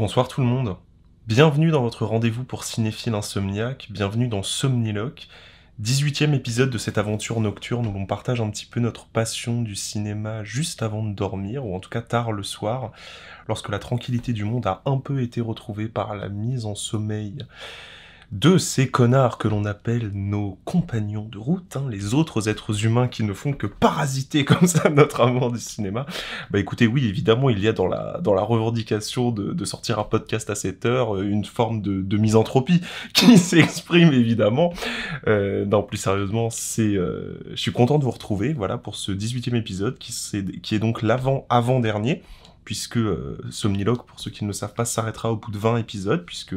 Bonsoir tout le monde. Bienvenue dans votre rendez-vous pour Cinéphile Insomniaque, bienvenue dans Somniloque, 18e épisode de cette aventure nocturne où l'on partage un petit peu notre passion du cinéma juste avant de dormir, ou en tout cas tard le soir, lorsque la tranquillité du monde a un peu été retrouvée par la mise en sommeil de ces connards que l'on appelle nos compagnons de route, hein, les autres êtres humains qui ne font que parasiter comme ça notre amour du cinéma. Bah écoutez, oui, évidemment, il y a dans la, dans la revendication de, sortir un podcast à cette heure euh, une forme de, misanthropie qui s'exprime évidemment. Euh, non, plus sérieusement, c'est, euh, je suis content de vous retrouver, voilà, pour ce 18e épisode qui, qui est donc l'avant-avant-dernier puisque euh, Somniloque, pour ceux qui ne le savent pas, s'arrêtera au bout de 20 épisodes, puisque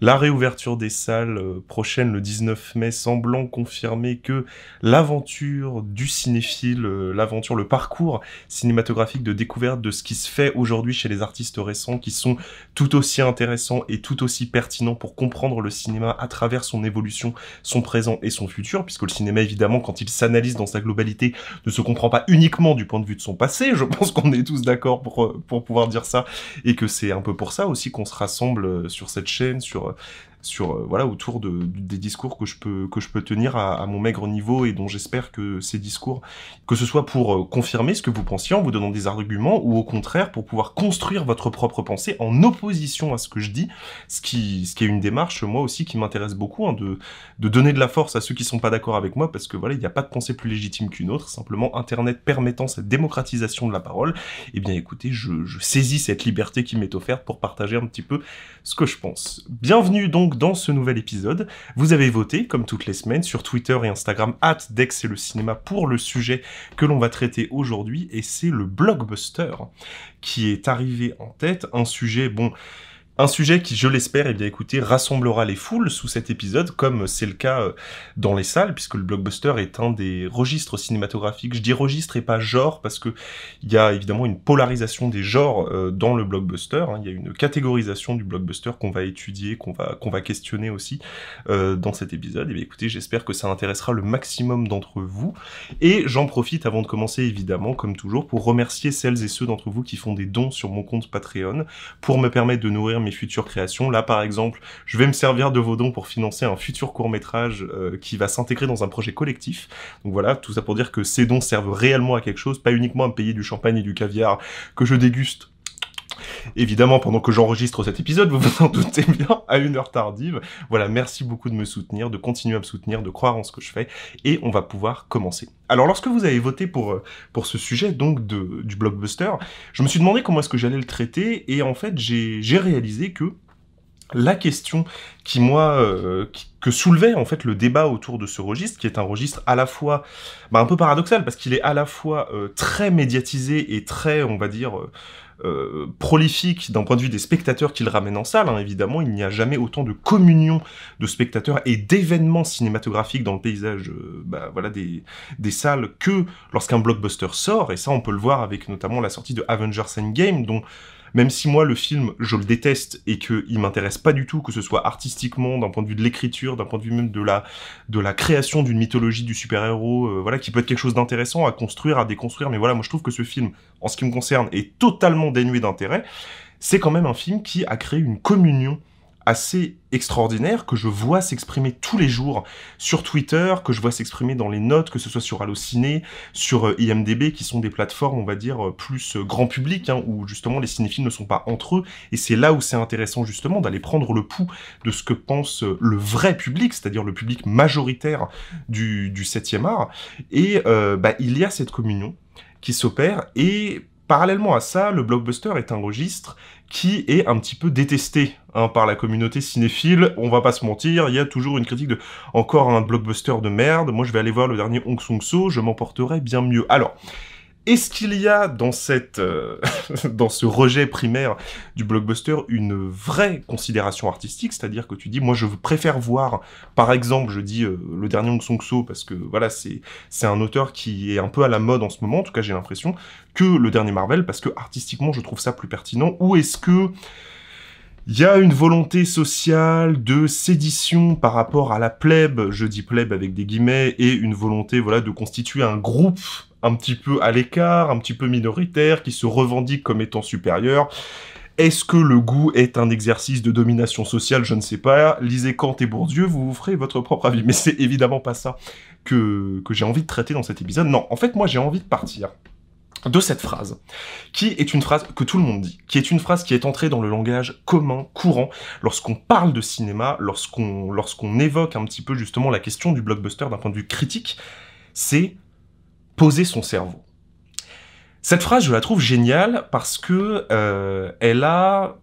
la réouverture des salles euh, prochaine, le 19 mai, semblant confirmer que l'aventure du cinéphile, euh, l'aventure, le parcours cinématographique de découverte de ce qui se fait aujourd'hui chez les artistes récents, qui sont tout aussi intéressants et tout aussi pertinents pour comprendre le cinéma à travers son évolution, son présent et son futur, puisque le cinéma, évidemment, quand il s'analyse dans sa globalité, ne se comprend pas uniquement du point de vue de son passé, je pense qu'on est tous d'accord pour pour pouvoir dire ça, et que c'est un peu pour ça aussi qu'on se rassemble euh, sur cette chaîne, sur euh, sur euh, voilà autour de, des discours que je peux que je peux tenir à, mon maigre niveau et dont j'espère que ces discours que ce soit pour euh, confirmer ce que vous pensiez en vous donnant des arguments ou au contraire pour pouvoir construire votre propre pensée en opposition à ce que je dis. Ce qui ce qui est une démarche moi aussi qui m'intéresse beaucoup hein, de de donner de la force à ceux qui sont pas d'accord avec moi parce que voilà il n'y a pas de pensée plus légitime qu'une autre. Simplement internet permettant cette démocratisation de la parole et eh bien écoutez je saisis cette liberté qui m'est offerte pour partager un petit peu ce que je pense. Bienvenue donc dans ce nouvel épisode. Vous avez voté, comme toutes les semaines, sur Twitter et Instagram, at Dex et le cinéma pour le sujet que l'on va traiter aujourd'hui, et c'est le blockbuster qui est arrivé en tête. Un sujet, bon, un sujet qui, je l'espère, eh bien écoutez, rassemblera les foules sous cet épisode, comme c'est le cas euh, dans les salles, puisque le blockbuster est un des registres cinématographiques. Je dis registre et pas genre, parce que il y a évidemment une polarisation des genres euh, dans le blockbuster. Hein. Il y a une catégorisation du blockbuster qu'on va étudier, qu'on va qu'on va questionner aussi euh, dans cet épisode. Et eh bien écoutez, j'espère que ça intéressera le maximum d'entre vous. Et j'en profite avant de commencer, évidemment, comme toujours, pour remercier celles et ceux d'entre vous qui font des dons sur mon compte Patreon pour me permettre de nourrir mes futures créations. Là, par exemple, je vais me servir de vos dons pour financer un futur court métrage euh, qui va s'intégrer dans un projet collectif. Donc voilà, tout ça pour dire que ces dons servent réellement à quelque chose, pas uniquement à me payer du champagne et du caviar que je déguste Évidemment, pendant que j'enregistre cet épisode, vous vous en doutez bien, à une heure tardive. Voilà, merci beaucoup de me soutenir, de continuer à me soutenir, de croire en ce que je fais, et on va pouvoir commencer. Alors, lorsque vous avez voté pour, euh, pour ce sujet, donc, de, du blockbuster, je me suis demandé comment est-ce que j'allais le traiter, et en fait, j'ai réalisé que la question qui moi euh, que soulevait en fait le débat autour de ce registre, qui est un registre à la fois bah, un peu paradoxal parce qu'il est à la fois euh, très médiatisé et très, on va dire, prolifique d'un point de vue des spectateurs qu'il ramène en salle. Hein, évidemment, il n'y a jamais autant de communion de spectateurs et d'événements cinématographiques dans le paysage euh, bah, des, des salles que lorsqu'un blockbuster sort. Et ça, on peut le voir avec notamment la sortie de Avengers Endgame, dont même si moi le film je le déteste et qu'il m'intéresse pas du tout que ce soit artistiquement d'un point de vue de l'écriture d'un point de vue même de la de la création d'une mythologie du super héros euh, voilà qui peut être quelque chose d'intéressant à construire à déconstruire. Mais voilà moi je trouve que ce film en ce qui me concerne est totalement dénué d'intérêt. C'est quand même un film qui a créé une communion assez extraordinaire que je vois s'exprimer tous les jours sur Twitter, que je vois s'exprimer dans les notes, que ce soit sur Allociné, sur euh, IMDB, qui sont des plateformes, on va dire, euh, plus euh, grand public, hein, où justement les cinéphiles ne sont pas entre eux, et c'est là où c'est intéressant justement d'aller prendre le pouls de ce que pense le vrai public, c'est-à-dire le public majoritaire du, du 7e art, et bah, il y a cette communion qui s'opère, et parallèlement à ça, le blockbuster est un registre qui est un petit peu détesté hein, par la communauté cinéphile. On va pas se mentir, il y a toujours une critique de encore un blockbuster de merde. Moi, je vais aller voir le dernier Hong Song So, je m'emporterai bien mieux. Alors, est-ce qu'il y a dans cette, euh, dans ce rejet primaire du blockbuster une vraie considération artistique, c'est-à-dire que tu dis, moi je préfère voir, par exemple, je dis euh, le dernier Hong Song So parce que voilà c'est un auteur qui est un peu à la mode en ce moment, en tout cas j'ai l'impression, que le dernier Marvel parce que artistiquement je trouve ça plus pertinent. Ou est-ce que il y a une volonté sociale de sédition par rapport à la plèbe, je dis plèbe avec des guillemets, et une volonté voilà de constituer un groupe un petit peu à l'écart, un petit peu minoritaire, qui se revendique comme étant supérieur. Est-ce que le goût est un exercice de domination sociale? Je ne sais pas. Lisez Kant et Bourdieu, vous vous ferez votre propre avis. Mais c'est évidemment pas ça que, que j'ai envie de traiter dans cet épisode. Non, en fait, moi j'ai envie de partir de cette phrase, qui est une phrase que tout le monde dit, qui est une phrase qui est entrée dans le langage commun, courant, lorsqu'on parle de cinéma, lorsqu'on lorsqu'on évoque un petit peu justement la question du blockbuster d'un point de vue critique, c'est poser son cerveau. Cette phrase, je la trouve géniale parce que euh, elle a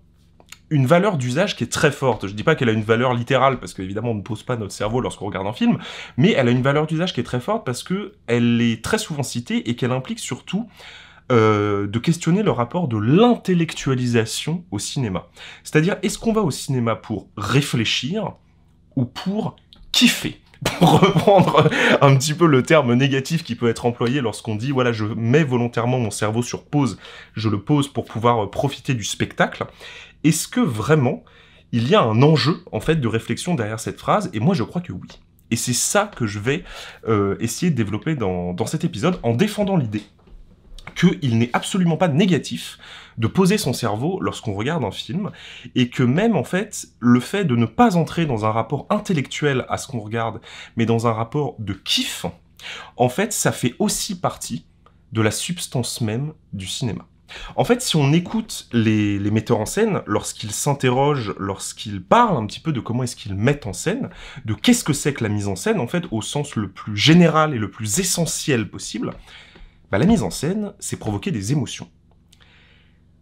une valeur d'usage qui est très forte. Je dis pas qu'elle a une valeur littérale, parce qu'évidemment on ne pose pas notre cerveau lorsqu'on regarde un film, mais elle a une valeur d'usage qui est très forte parce que elle est très souvent citée et qu'elle implique surtout euh, de questionner le rapport de l'intellectualisation au cinéma. C'est-à-dire, est-ce qu'on va au cinéma pour réfléchir ou pour kiffer? pour reprendre un petit peu le terme négatif qui peut être employé lorsqu'on dit voilà je mets volontairement mon cerveau sur pause, je le pose pour pouvoir profiter du spectacle, est-ce que vraiment il y a un enjeu en fait de réflexion derrière cette phrase? Et moi je crois que oui. Et c'est ça que je vais euh, essayer de développer dans cet épisode en défendant l'idée qu'il n'est absolument pas négatif de poser son cerveau lorsqu'on regarde un film, et que même en fait, le fait de ne pas entrer dans un rapport intellectuel à ce qu'on regarde, mais dans un rapport de kiff, en fait, ça fait aussi partie de la substance même du cinéma. En fait, si on écoute les, metteurs en scène, lorsqu'ils s'interrogent, lorsqu'ils parlent un petit peu de comment est-ce qu'ils mettent en scène, de qu'est-ce que c'est que la mise en scène, en fait, au sens le plus général et le plus essentiel possible, bah, la mise en scène, c'est provoquer des émotions.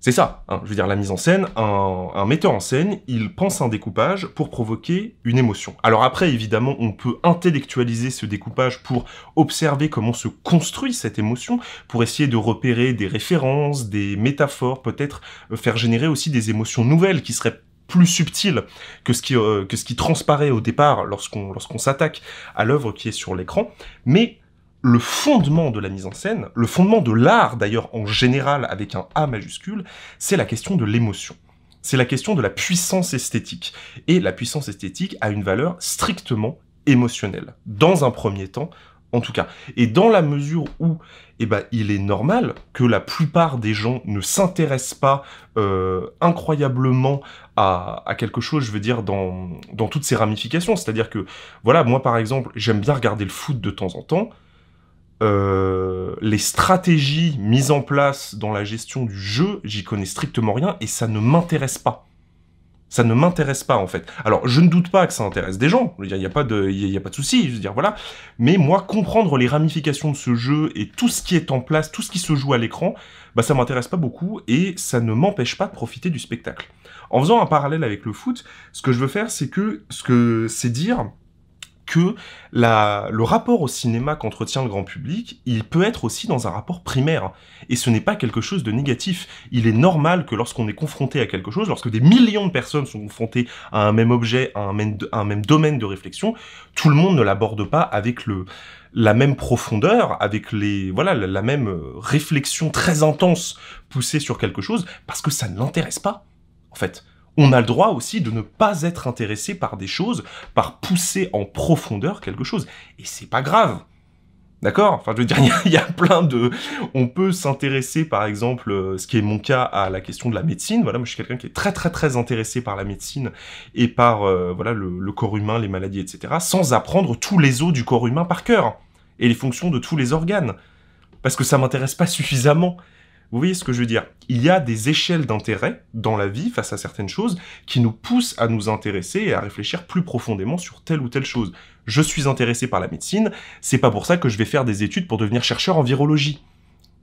C'est ça, hein, je veux dire, la mise en scène, un, metteur en scène, il pense un découpage pour provoquer une émotion. Alors après, évidemment, on peut intellectualiser ce découpage pour observer comment se construit cette émotion, pour essayer de repérer des références, des métaphores, peut-être euh, faire générer aussi des émotions nouvelles qui seraient plus subtiles que ce qui, euh, que ce qui transparaît au départ lorsqu'on lorsqu'on s'attaque à l'œuvre qui est sur l'écran. Mais le fondement de la mise en scène, le fondement de l'art d'ailleurs en général avec un A majuscule, c'est la question de l'émotion. C'est la question de la puissance esthétique. Et la puissance esthétique a une valeur strictement émotionnelle. Dans un premier temps, en tout cas. Et dans la mesure où eh ben, il est normal que la plupart des gens ne s'intéressent pas euh, incroyablement à, quelque chose, je veux dire, dans, dans toutes ses ramifications. C'est-à-dire que, voilà, moi par exemple, j'aime bien regarder le foot de temps en temps. Euh, les stratégies mises en place dans la gestion du jeu, j'y connais strictement rien et ça ne m'intéresse pas. Ça ne m'intéresse pas en fait. Alors je ne doute pas que ça intéresse des gens. Il n'y a, pas de, il y a pas de souci. Je veux dire voilà. Mais moi comprendre les ramifications de ce jeu et tout ce qui est en place, tout ce qui se joue à l'écran, bah ça m'intéresse pas beaucoup et ça ne m'empêche pas de profiter du spectacle. En faisant un parallèle avec le foot, ce que je veux faire, c'est que ce que c'est dire que le rapport au cinéma qu'entretient le grand public, il peut être aussi dans un rapport primaire. Et ce n'est pas quelque chose de négatif. Il est normal que lorsqu'on est confronté à quelque chose, lorsque des millions de personnes sont confrontées à un même objet, à un même, domaine de réflexion, tout le monde ne l'aborde pas avec la même profondeur, avec les, voilà, la même réflexion très intense poussée sur quelque chose, parce que ça ne l'intéresse pas, en fait on a le droit aussi de ne pas être intéressé par des choses, par pousser en profondeur quelque chose. Et c'est pas grave. D'accord? Enfin, je veux dire, il y, a plein de... On peut s'intéresser, par exemple, euh, ce qui est mon cas, à la question de la médecine. Voilà, moi, je suis quelqu'un qui est très, très, très intéressé par la médecine et par, euh, voilà, le, le, corps humain, les maladies, etc., sans apprendre tous les os du corps humain par cœur et les fonctions de tous les organes. Parce que ça m'intéresse pas suffisamment. Vous voyez ce que je veux dire? Il y a des échelles d'intérêt dans la vie face à certaines choses qui nous poussent à nous intéresser et à réfléchir plus profondément sur telle ou telle chose. Je suis intéressé par la médecine, c'est pas pour ça que je vais faire des études pour devenir chercheur en virologie.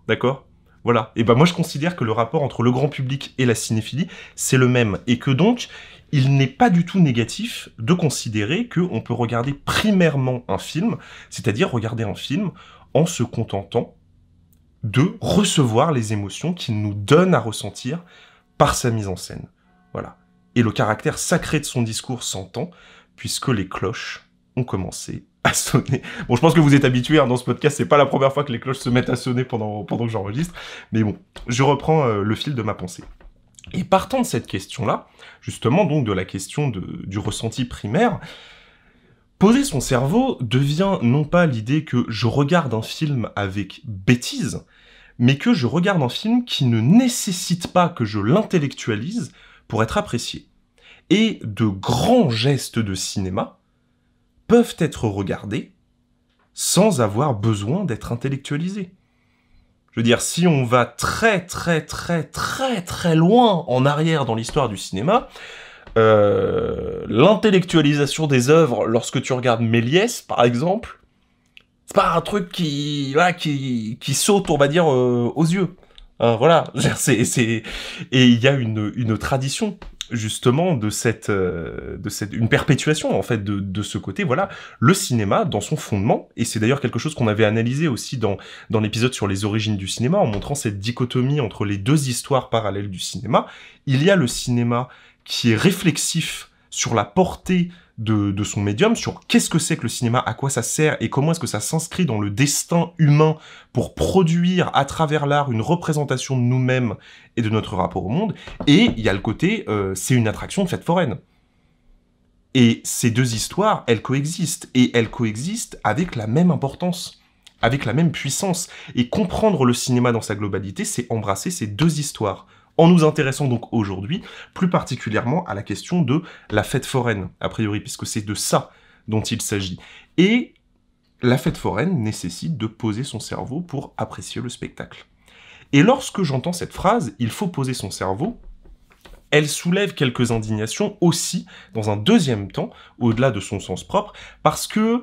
D'accord? Voilà. Et ben moi je considère que le rapport entre le grand public et la cinéphilie, c'est le même et que donc il n'est pas du tout négatif de considérer qu'on peut regarder primairement un film, c'est-à-dire regarder un film en se contentant de recevoir les émotions qu'il nous donne à ressentir par sa mise en scène. Voilà. Et le caractère sacré de son discours s'entend, puisque les cloches ont commencé à sonner. Bon, je pense que vous êtes habitués hein, dans ce podcast, c'est pas la première fois que les cloches se mettent à sonner pendant, que j'enregistre, mais bon, je reprends euh, le fil de ma pensée. Et partant de cette question-là, justement donc de la question du ressenti primaire, Poser son cerveau devient non pas l'idée que je regarde un film avec bêtise, mais que je regarde un film qui ne nécessite pas que je l'intellectualise pour être apprécié. Et de grands gestes de cinéma peuvent être regardés sans avoir besoin d'être intellectualisés. Je veux dire, si on va très très très très très loin en arrière dans l'histoire du cinéma, euh, l'intellectualisation des œuvres, lorsque tu regardes Méliès, par exemple, c'est pas un truc qui, qui, saute, on va dire, euh, aux yeux. Hein, voilà, c'est, et il y a une, une tradition justement de cette, euh, de cette, une perpétuation en fait de, de ce côté. Voilà, le cinéma dans son fondement, et c'est d'ailleurs quelque chose qu'on avait analysé aussi dans dans l'épisode sur les origines du cinéma, en montrant cette dichotomie entre les deux histoires parallèles du cinéma. Il y a le cinéma qui est réflexif sur la portée de, son médium, sur qu'est-ce que c'est que le cinéma, à quoi ça sert et comment est-ce que ça s'inscrit dans le destin humain pour produire à travers l'art une représentation de nous-mêmes et de notre rapport au monde. Et il y a le côté, euh, c'est une attraction de fête foraine. Et ces deux histoires, elles coexistent, et elles coexistent avec la même importance, avec la même puissance. Et comprendre le cinéma dans sa globalité, c'est embrasser ces deux histoires en nous intéressant donc aujourd'hui plus particulièrement à la question de la fête foraine, a priori, puisque c'est de ça dont il s'agit. Et la fête foraine nécessite de poser son cerveau pour apprécier le spectacle. Et lorsque j'entends cette phrase, il faut poser son cerveau, elle soulève quelques indignations aussi, dans un deuxième temps, au-delà de son sens propre, parce que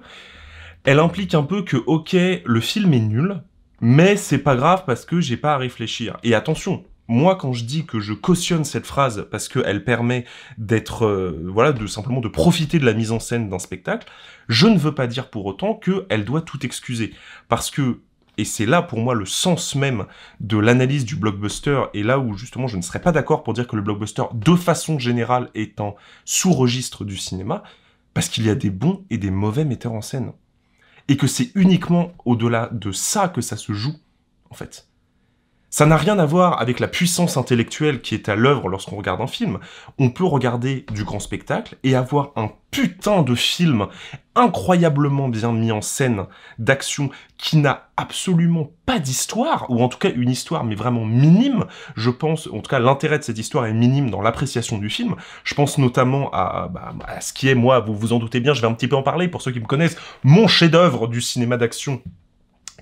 elle implique un peu que, ok, le film est nul, mais c'est pas grave parce que j'ai pas à réfléchir. Et attention, moi, quand je dis que je cautionne cette phrase parce qu'elle permet d'être, euh, voilà, de simplement de profiter de la mise en scène d'un spectacle, je ne veux pas dire pour autant qu'elle doit tout excuser. Parce que, et c'est là pour moi le sens même de l'analyse du blockbuster, et là où justement je ne serais pas d'accord pour dire que le blockbuster, de façon générale, est un sous-registre du cinéma, parce qu'il y a des bons et des mauvais metteurs en scène. Et que c'est uniquement au-delà de ça que ça se joue, en fait. Ça n'a rien à voir avec la puissance intellectuelle qui est à l'œuvre lorsqu'on regarde un film. On peut regarder du grand spectacle et avoir un putain de film incroyablement bien mis en scène d'action qui n'a absolument pas d'histoire, ou en tout cas une histoire mais vraiment minime. Je pense, en tout cas l'intérêt de cette histoire est minime dans l'appréciation du film. Je pense notamment à, bah, à ce qui est, moi, vous vous en doutez bien, je vais un petit peu en parler pour ceux qui me connaissent, mon chef-d'œuvre du cinéma d'action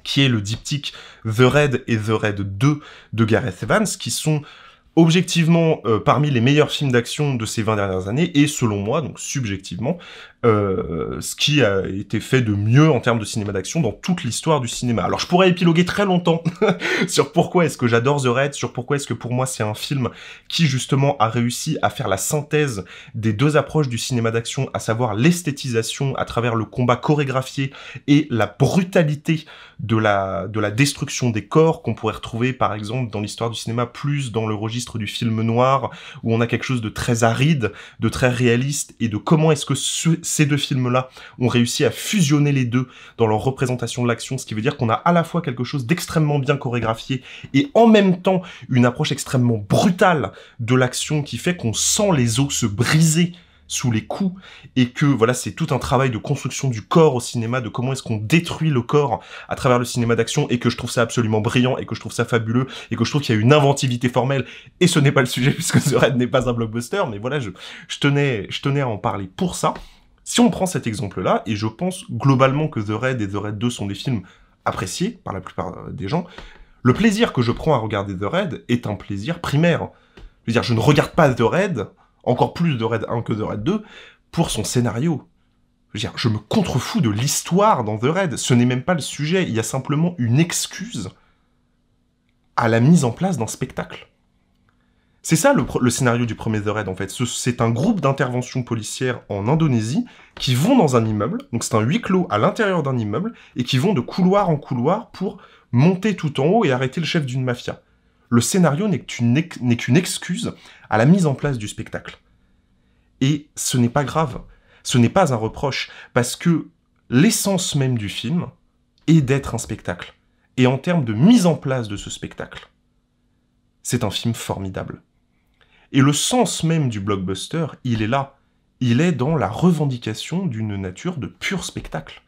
qui est le diptyque The Red et The Red 2 de Gareth Evans, qui sont objectivement euh, parmi les meilleurs films d'action de ces 20 dernières années, et selon moi, donc subjectivement, euh, ce qui a été fait de mieux en termes de cinéma d'action dans toute l'histoire du cinéma. Alors je pourrais épiloguer très longtemps sur pourquoi est-ce que j'adore The Red, sur pourquoi est-ce que pour moi c'est un film qui justement a réussi à faire la synthèse des deux approches du cinéma d'action, à savoir l'esthétisation à travers le combat chorégraphié et la brutalité de la, de la destruction des corps qu'on pourrait retrouver par exemple dans l'histoire du cinéma plus dans le registre du film noir où on a quelque chose de très aride, de très réaliste et de comment est-ce que ces deux films-là ont réussi à fusionner les deux dans leur représentation de l'action, ce qui veut dire qu'on a à la fois quelque chose d'extrêmement bien chorégraphié et en même temps une approche extrêmement brutale de l'action qui fait qu'on sent les os se briser sous les coups et que voilà c'est tout un travail de construction du corps au cinéma de comment est-ce qu'on détruit le corps à travers le cinéma d'action et que je trouve ça absolument brillant et que je trouve ça fabuleux et que je trouve qu'il y a une inventivité formelle. Et ce n'est pas le sujet puisque The Red n'est pas un blockbuster mais voilà je, je tenais je tenais à en parler pour ça si on prend cet exemple-là, et je pense globalement que The Raid et The Raid 2 sont des films appréciés par la plupart euh, des gens, le plaisir que je prends à regarder The Raid est un plaisir primaire. Je veux dire, je ne regarde pas The Raid, encore plus The Raid 1 que The Raid 2, pour son scénario. Je veux dire, je me contrefous de l'histoire dans The Raid. Ce n'est même pas le sujet. Il y a simplement une excuse à la mise en place d'un spectacle. C'est ça le, scénario du premier The Raid en fait. C'est un groupe d'intervention policière en Indonésie qui vont dans un immeuble, donc c'est un huis clos à l'intérieur d'un immeuble, et qui vont de couloir en couloir pour monter tout en haut et arrêter le chef d'une mafia. Le scénario n'est qu'une excuse à la mise en place du spectacle. Et ce n'est pas grave, ce n'est pas un reproche, parce que l'essence même du film est d'être un spectacle. Et en termes de mise en place de ce spectacle, c'est un film formidable. Et le sens même du blockbuster, il est là. Il est dans la revendication d'une nature de pur spectacle.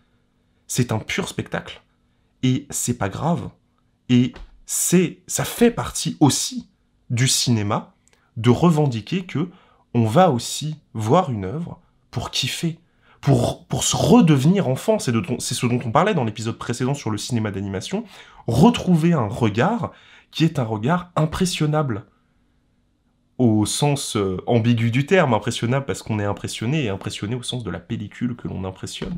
C'est un pur spectacle. Et c'est pas grave. Et c'est, ça fait partie aussi du cinéma de revendiquer que on va aussi voir une œuvre pour kiffer, pour, pour se redevenir enfant. C'est, c'est ce dont on parlait dans l'épisode précédent sur le cinéma d'animation. Retrouver un regard qui est un regard impressionnable. Au sens euh, ambigu du terme, impressionnable parce qu'on est impressionné, et impressionné au sens de la pellicule que l'on impressionne.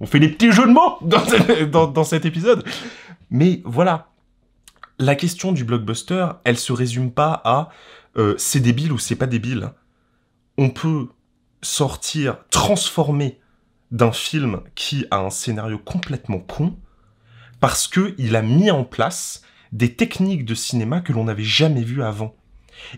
On fait des petits jeux de mots dans, dans cet épisode. Mais voilà, la question du blockbuster, elle se résume pas à euh, c'est débile ou c'est pas débile. On peut sortir transformé d'un film qui a un scénario complètement con parce que il a mis en place des techniques de cinéma que l'on n'avait jamais vues avant.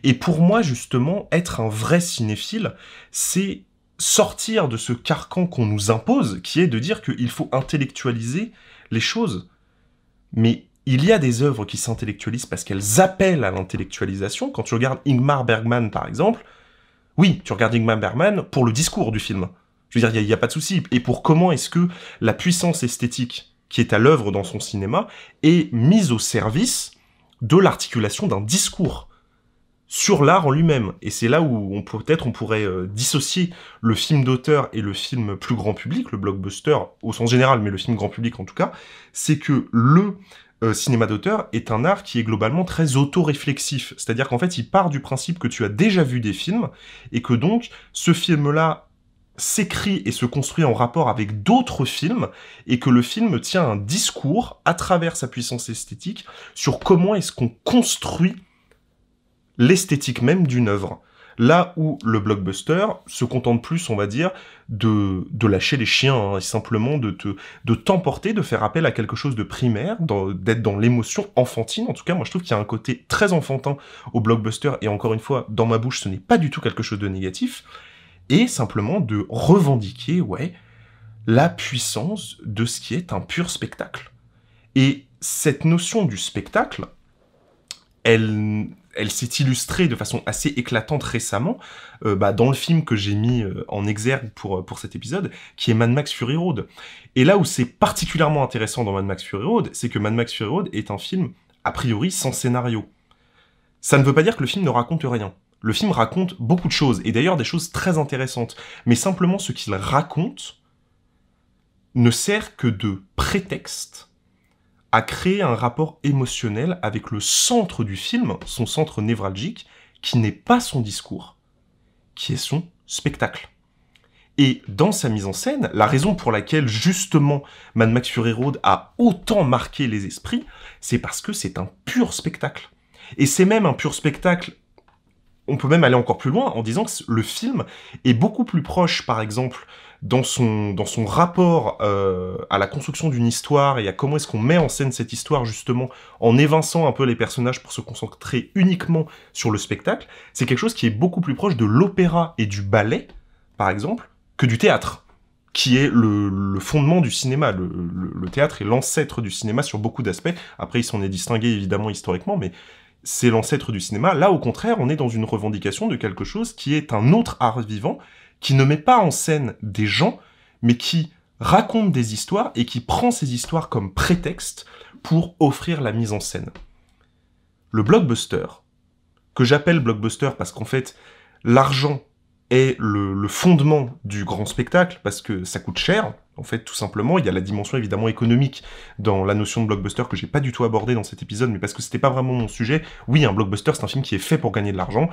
Et pour moi, justement, être un vrai cinéphile, c'est sortir de ce carcan qu'on nous impose, qui est de dire qu'il faut intellectualiser les choses. Mais il y a des œuvres qui s'intellectualisent parce qu'elles appellent à l'intellectualisation. Quand tu regardes Ingmar Bergman, par exemple, oui, tu regardes Ingmar Bergman pour le discours du film. Je veux dire, il n'y a, pas de souci. Et pour comment est-ce que la puissance esthétique qui est à l'œuvre dans son cinéma est mise au service de l'articulation d'un discours? Sur l'art en lui-même. Et c'est là où on peut-être on pourrait euh, dissocier le film d'auteur et le film plus grand public, le blockbuster au sens général, mais le film grand public en tout cas, c'est que le euh, cinéma d'auteur est un art qui est globalement très auto-réflexif. C'est-à-dire qu'en fait, il part du principe que tu as déjà vu des films, et que donc, ce film-là s'écrit et se construit en rapport avec d'autres films, et que le film tient un discours, à travers sa puissance esthétique, sur comment est-ce qu'on construit l'esthétique même d'une œuvre. Là où le blockbuster se contente plus, on va dire, de, de lâcher les chiens, hein, et simplement de te, de t'emporter, de faire appel à quelque chose de primaire, d'être dans l'émotion enfantine. En tout cas, moi je trouve qu'il y a un côté très enfantin au blockbuster, et encore une fois, dans ma bouche, ce n'est pas du tout quelque chose de négatif, et simplement de revendiquer, ouais, la puissance de ce qui est un pur spectacle. Et cette notion du spectacle, elle, s'est illustrée de façon assez éclatante récemment euh, bah, dans le film que j'ai mis euh, en exergue pour, euh, pour cet épisode, qui est Mad Max Fury Road. Et là où c'est particulièrement intéressant dans Mad Max Fury Road, c'est que Mad Max Fury Road est un film, a priori, sans scénario. Ça ne veut pas dire que le film ne raconte rien. Le film raconte beaucoup de choses, et d'ailleurs des choses très intéressantes. Mais simplement ce qu'il raconte ne sert que de prétexte a créé un rapport émotionnel avec le centre du film, son centre névralgique, qui n'est pas son discours, qui est son spectacle. Et dans sa mise en scène, la raison pour laquelle justement Mad Max Fury Road a autant marqué les esprits, c'est parce que c'est un pur spectacle. Et c'est même un pur spectacle on peut même aller encore plus loin en disant que le film est beaucoup plus proche, par exemple, dans son, dans son rapport euh, à la construction d'une histoire et à comment est-ce qu'on met en scène cette histoire justement en évinçant un peu les personnages pour se concentrer uniquement sur le spectacle, c'est quelque chose qui est beaucoup plus proche de l'opéra et du ballet, par exemple, que du théâtre, qui est le, fondement du cinéma. Le, le théâtre est l'ancêtre du cinéma sur beaucoup d'aspects. Après, il s'en est distingué évidemment historiquement, mais c'est l'ancêtre du cinéma. Là, au contraire, on est dans une revendication de quelque chose qui est un autre art vivant, qui ne met pas en scène des gens, mais qui raconte des histoires et qui prend ces histoires comme prétexte pour offrir la mise en scène. Le blockbuster, que j'appelle blockbuster parce qu'en fait, l'argent est le, fondement du grand spectacle, parce que ça coûte cher, en fait, tout simplement, il y a la dimension évidemment économique dans la notion de blockbuster que j'ai pas du tout abordé dans cet épisode, mais parce que c'était pas vraiment mon sujet. Oui, un blockbuster, c'est un film qui est fait pour gagner de l'argent.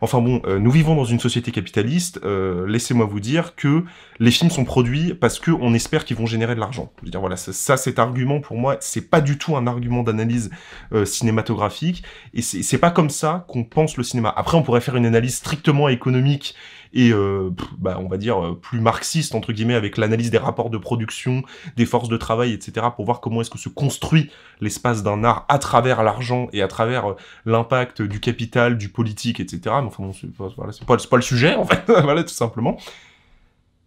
Enfin bon, euh, nous vivons dans une société capitaliste. Euh, laissez-moi vous dire que les films sont produits parce que on espère qu'ils vont générer de l'argent. Je veux dire, voilà, ça, cet argument pour moi, c'est pas du tout un argument d'analyse euh, cinématographique, et c'est pas comme ça qu'on pense le cinéma. Après, on pourrait faire une analyse strictement économique et euh, bah, on va dire euh, plus marxiste entre guillemets avec l'analyse des rapports de production, des forces de travail, etc. pour voir comment est-ce que se construit l'espace d'un art à travers l'argent et à travers euh, l'impact du capital, du politique, etc. Mais enfin c'est pas, pas le sujet en fait, voilà tout simplement.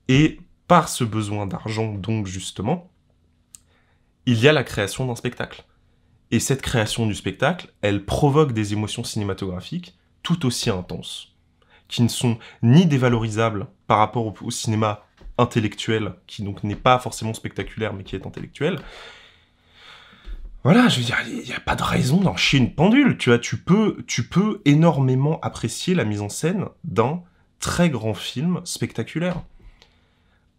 Et par ce besoin d'argent donc justement, il y a la création d'un spectacle. Et cette création du spectacle, elle provoque des émotions cinématographiques tout aussi intenses qui ne sont ni dévalorisables par rapport au, cinéma intellectuel, qui donc n'est pas forcément spectaculaire, mais qui est intellectuel. voilà, je veux dire, il n'y a pas de raison d'en chier une pendule, tu vois, tu peux, tu peux énormément apprécier la mise en scène d'un très grand film spectaculaire.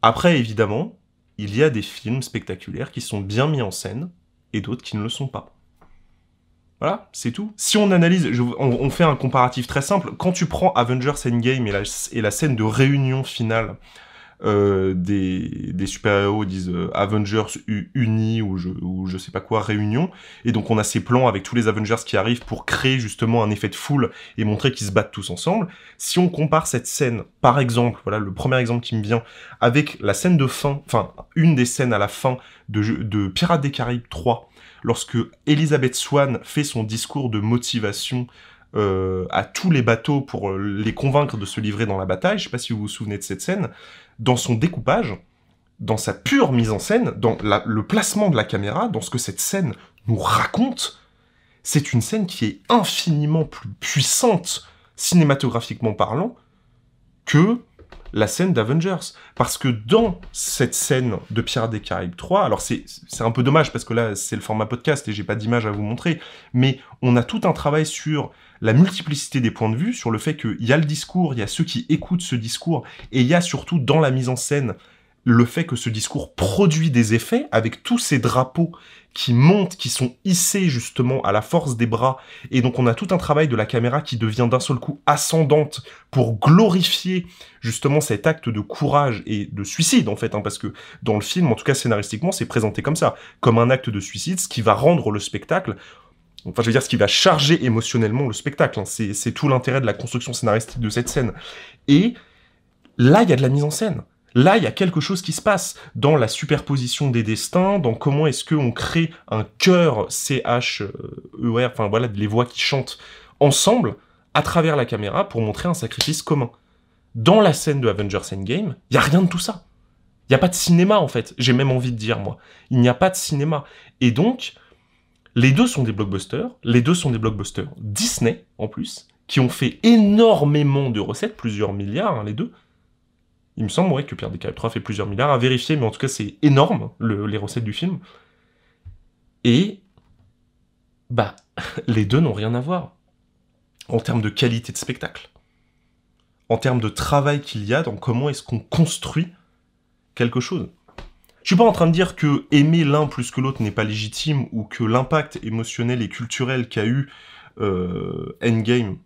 Après, évidemment, il y a des films spectaculaires qui sont bien mis en scène et d'autres qui ne le sont pas. Voilà, c'est tout. Si on analyse, on, fait un comparatif très simple. Quand tu prends Avengers Endgame et et la scène de réunion finale euh, des, des super-héros disent euh, Avengers unis ou je, ou je sais pas quoi, réunion. Et donc on a ces plans avec tous les Avengers qui arrivent pour créer justement un effet de foule et montrer qu'ils se battent tous ensemble. Si on compare cette scène, par exemple, voilà le premier exemple qui me vient, avec la scène de fin, enfin une des scènes à la fin de, de Pirates des Caraïbes 3, lorsque Elizabeth Swan fait son discours de motivation euh, à tous les bateaux pour les convaincre de se livrer dans la bataille. Je sais pas si vous vous souvenez de cette scène dans son découpage, dans sa pure mise en scène, dans le placement de la caméra, dans ce que cette scène nous raconte, c'est une scène qui est infiniment plus puissante, cinématographiquement parlant, que la scène d'Avengers. Parce que dans cette scène de Pirates des Caraïbes 3, alors c'est un peu dommage parce que là c'est le format podcast et j'ai pas d'image à vous montrer, mais on a tout un travail sur la multiplicité des points de vue, sur le fait qu'il y a le discours, il y a ceux qui écoutent ce discours, et il y a surtout dans la mise en scène le fait que ce discours produit des effets avec tous ces drapeaux qui montent, qui sont hissés justement à la force des bras, et donc on a tout un travail de la caméra qui devient d'un seul coup ascendante pour glorifier justement cet acte de courage et de suicide en fait, hein, parce que dans le film, en tout cas scénaristiquement, c'est présenté comme ça, comme un acte de suicide, ce qui va rendre le spectacle Enfin, je veux dire, ce qui va charger émotionnellement le spectacle. Hein. C'est tout l'intérêt de la construction scénaristique de cette scène. Et là, il y a de la mise en scène. Là, il y a quelque chose qui se passe dans la superposition des destins, dans comment est-ce qu'on crée un chœur C-H-E-R, enfin voilà, les voix qui chantent ensemble à travers la caméra pour montrer un sacrifice commun. Dans la scène de Avengers Endgame, il n'y a rien de tout ça. Il n'y a pas de cinéma, en fait. J'ai même envie de dire, moi. Il n'y a pas de cinéma. Et donc, les deux sont des blockbusters, les deux sont des blockbusters Disney en plus, qui ont fait énormément de recettes, plusieurs milliards hein, les deux. Il me semble que Pierre Descailles 3 fait plusieurs milliards, à vérifier, mais en tout cas c'est énorme les recettes du film. Et bah les deux n'ont rien à voir en termes de qualité de spectacle, en termes de travail qu'il y a dans comment est-ce qu'on construit quelque chose. Je suis pas en train de dire que aimer l'un plus que l'autre n'est pas légitime ou que l'impact émotionnel et culturel qu'a eu euh, Endgame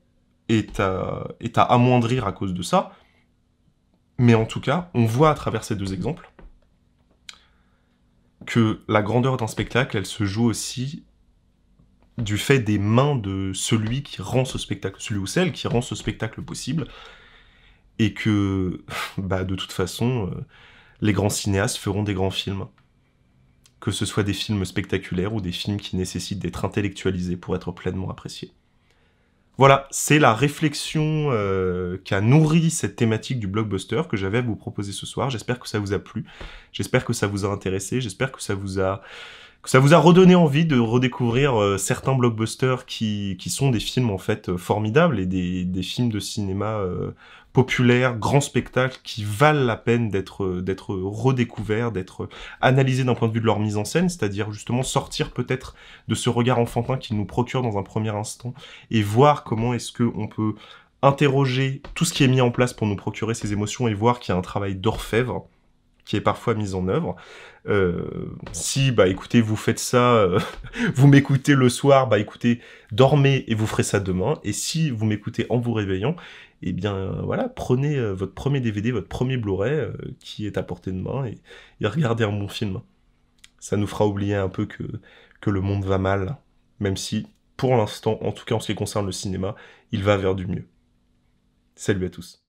est à amoindrir à cause de ça. Mais en tout cas, on voit à travers ces deux exemples que la grandeur d'un spectacle, elle se joue aussi du fait des mains de celui qui rend ce spectacle, celui ou celle qui rend ce spectacle possible, et que, bah, de toute façon, euh, les grands cinéastes feront des grands films. Que ce soit des films spectaculaires ou des films qui nécessitent d'être intellectualisés pour être pleinement appréciés. Voilà, c'est la réflexion euh, qui a nourri cette thématique du blockbuster que j'avais à vous proposer ce soir. J'espère que ça vous a plu, j'espère que ça vous a intéressé, j'espère que ça vous a que ça vous a redonné envie de redécouvrir euh, certains blockbusters qui, qui sont des films en fait euh, formidables et des, des films de cinéma euh, populaires, grands spectacles qui valent la peine d'être d'être redécouverts, d'être analysés d'un point de vue de leur mise en scène, c'est-à-dire justement sortir peut-être de ce regard enfantin qu'ils nous procurent dans un premier instant et voir comment est-ce que on peut interroger tout ce qui est mis en place pour nous procurer ces émotions et voir qu'il y a un travail d'orfèvre qui est parfois mise en œuvre. Euh, si, bah écoutez, vous faites ça, euh, vous m'écoutez le soir, bah écoutez, dormez et vous ferez ça demain. Et si vous m'écoutez en vous réveillant, eh bien voilà, prenez euh, votre premier DVD, votre premier Blu-ray qui est à portée de main et, regardez un bon film. Ça nous fera oublier un peu que le monde va mal, même si, pour l'instant, en tout cas en ce qui concerne le cinéma, il va vers du mieux. Salut à tous.